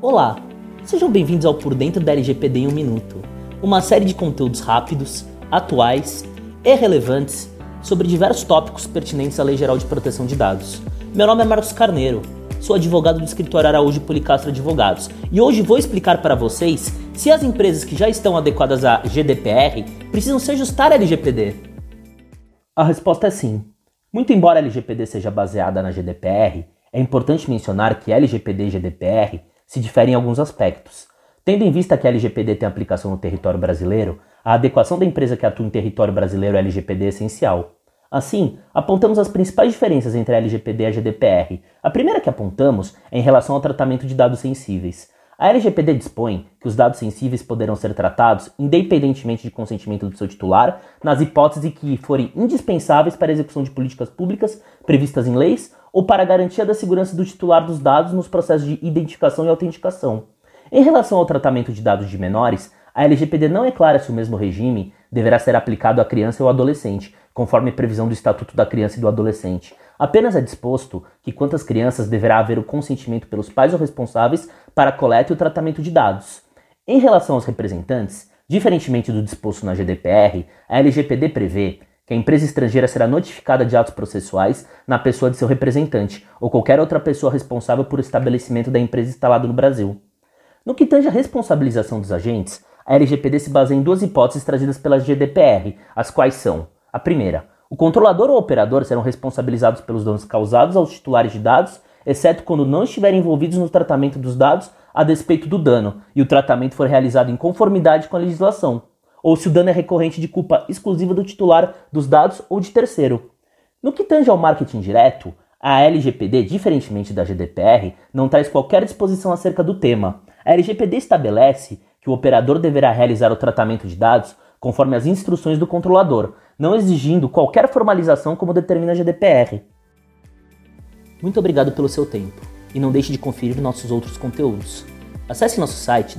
Olá, sejam bem-vindos ao Por Dentro da LGPD em um Minuto, uma série de conteúdos rápidos, atuais e relevantes sobre diversos tópicos pertinentes à Lei Geral de Proteção de Dados. Meu nome é Marcos Carneiro, sou advogado do escritório Araújo Policastro Advogados e hoje vou explicar para vocês se as empresas que já estão adequadas à GDPR precisam se ajustar à LGPD. A resposta é sim. Muito embora a LGPD seja baseada na GDPR, é importante mencionar que LGPD e GDPR se diferem em alguns aspectos. Tendo em vista que a LGPD tem aplicação no território brasileiro, a adequação da empresa que atua em território brasileiro à LGPD é essencial. Assim, apontamos as principais diferenças entre a LGPD e a GDPR. A primeira que apontamos é em relação ao tratamento de dados sensíveis. A LGPD dispõe que os dados sensíveis poderão ser tratados independentemente de consentimento do seu titular, nas hipóteses que forem indispensáveis para a execução de políticas públicas previstas em leis ou para garantia da segurança do titular dos dados nos processos de identificação e autenticação. Em relação ao tratamento de dados de menores, a LGPD não é clara se o mesmo regime deverá ser aplicado à criança ou adolescente, conforme previsão do Estatuto da Criança e do Adolescente. Apenas é disposto que quantas crianças deverá haver o consentimento pelos pais ou responsáveis para a coleta e o tratamento de dados. Em relação aos representantes, diferentemente do disposto na GDPR, a LGPD prevê que a empresa estrangeira será notificada de atos processuais na pessoa de seu representante ou qualquer outra pessoa responsável por estabelecimento da empresa instalado no Brasil. No que tange a responsabilização dos agentes, a LGPD se baseia em duas hipóteses trazidas pela GDPR, as quais são a primeira, o controlador ou operador serão responsabilizados pelos danos causados aos titulares de dados, exceto quando não estiverem envolvidos no tratamento dos dados a despeito do dano e o tratamento for realizado em conformidade com a legislação, ou se o dano é recorrente de culpa exclusiva do titular dos dados ou de terceiro. No que tange ao marketing direto, a LGPD, diferentemente da GDPR, não traz qualquer disposição acerca do tema. A LGPD estabelece que o operador deverá realizar o tratamento de dados conforme as instruções do controlador, não exigindo qualquer formalização como determina a GDPR. Muito obrigado pelo seu tempo e não deixe de conferir nossos outros conteúdos. Acesse nosso site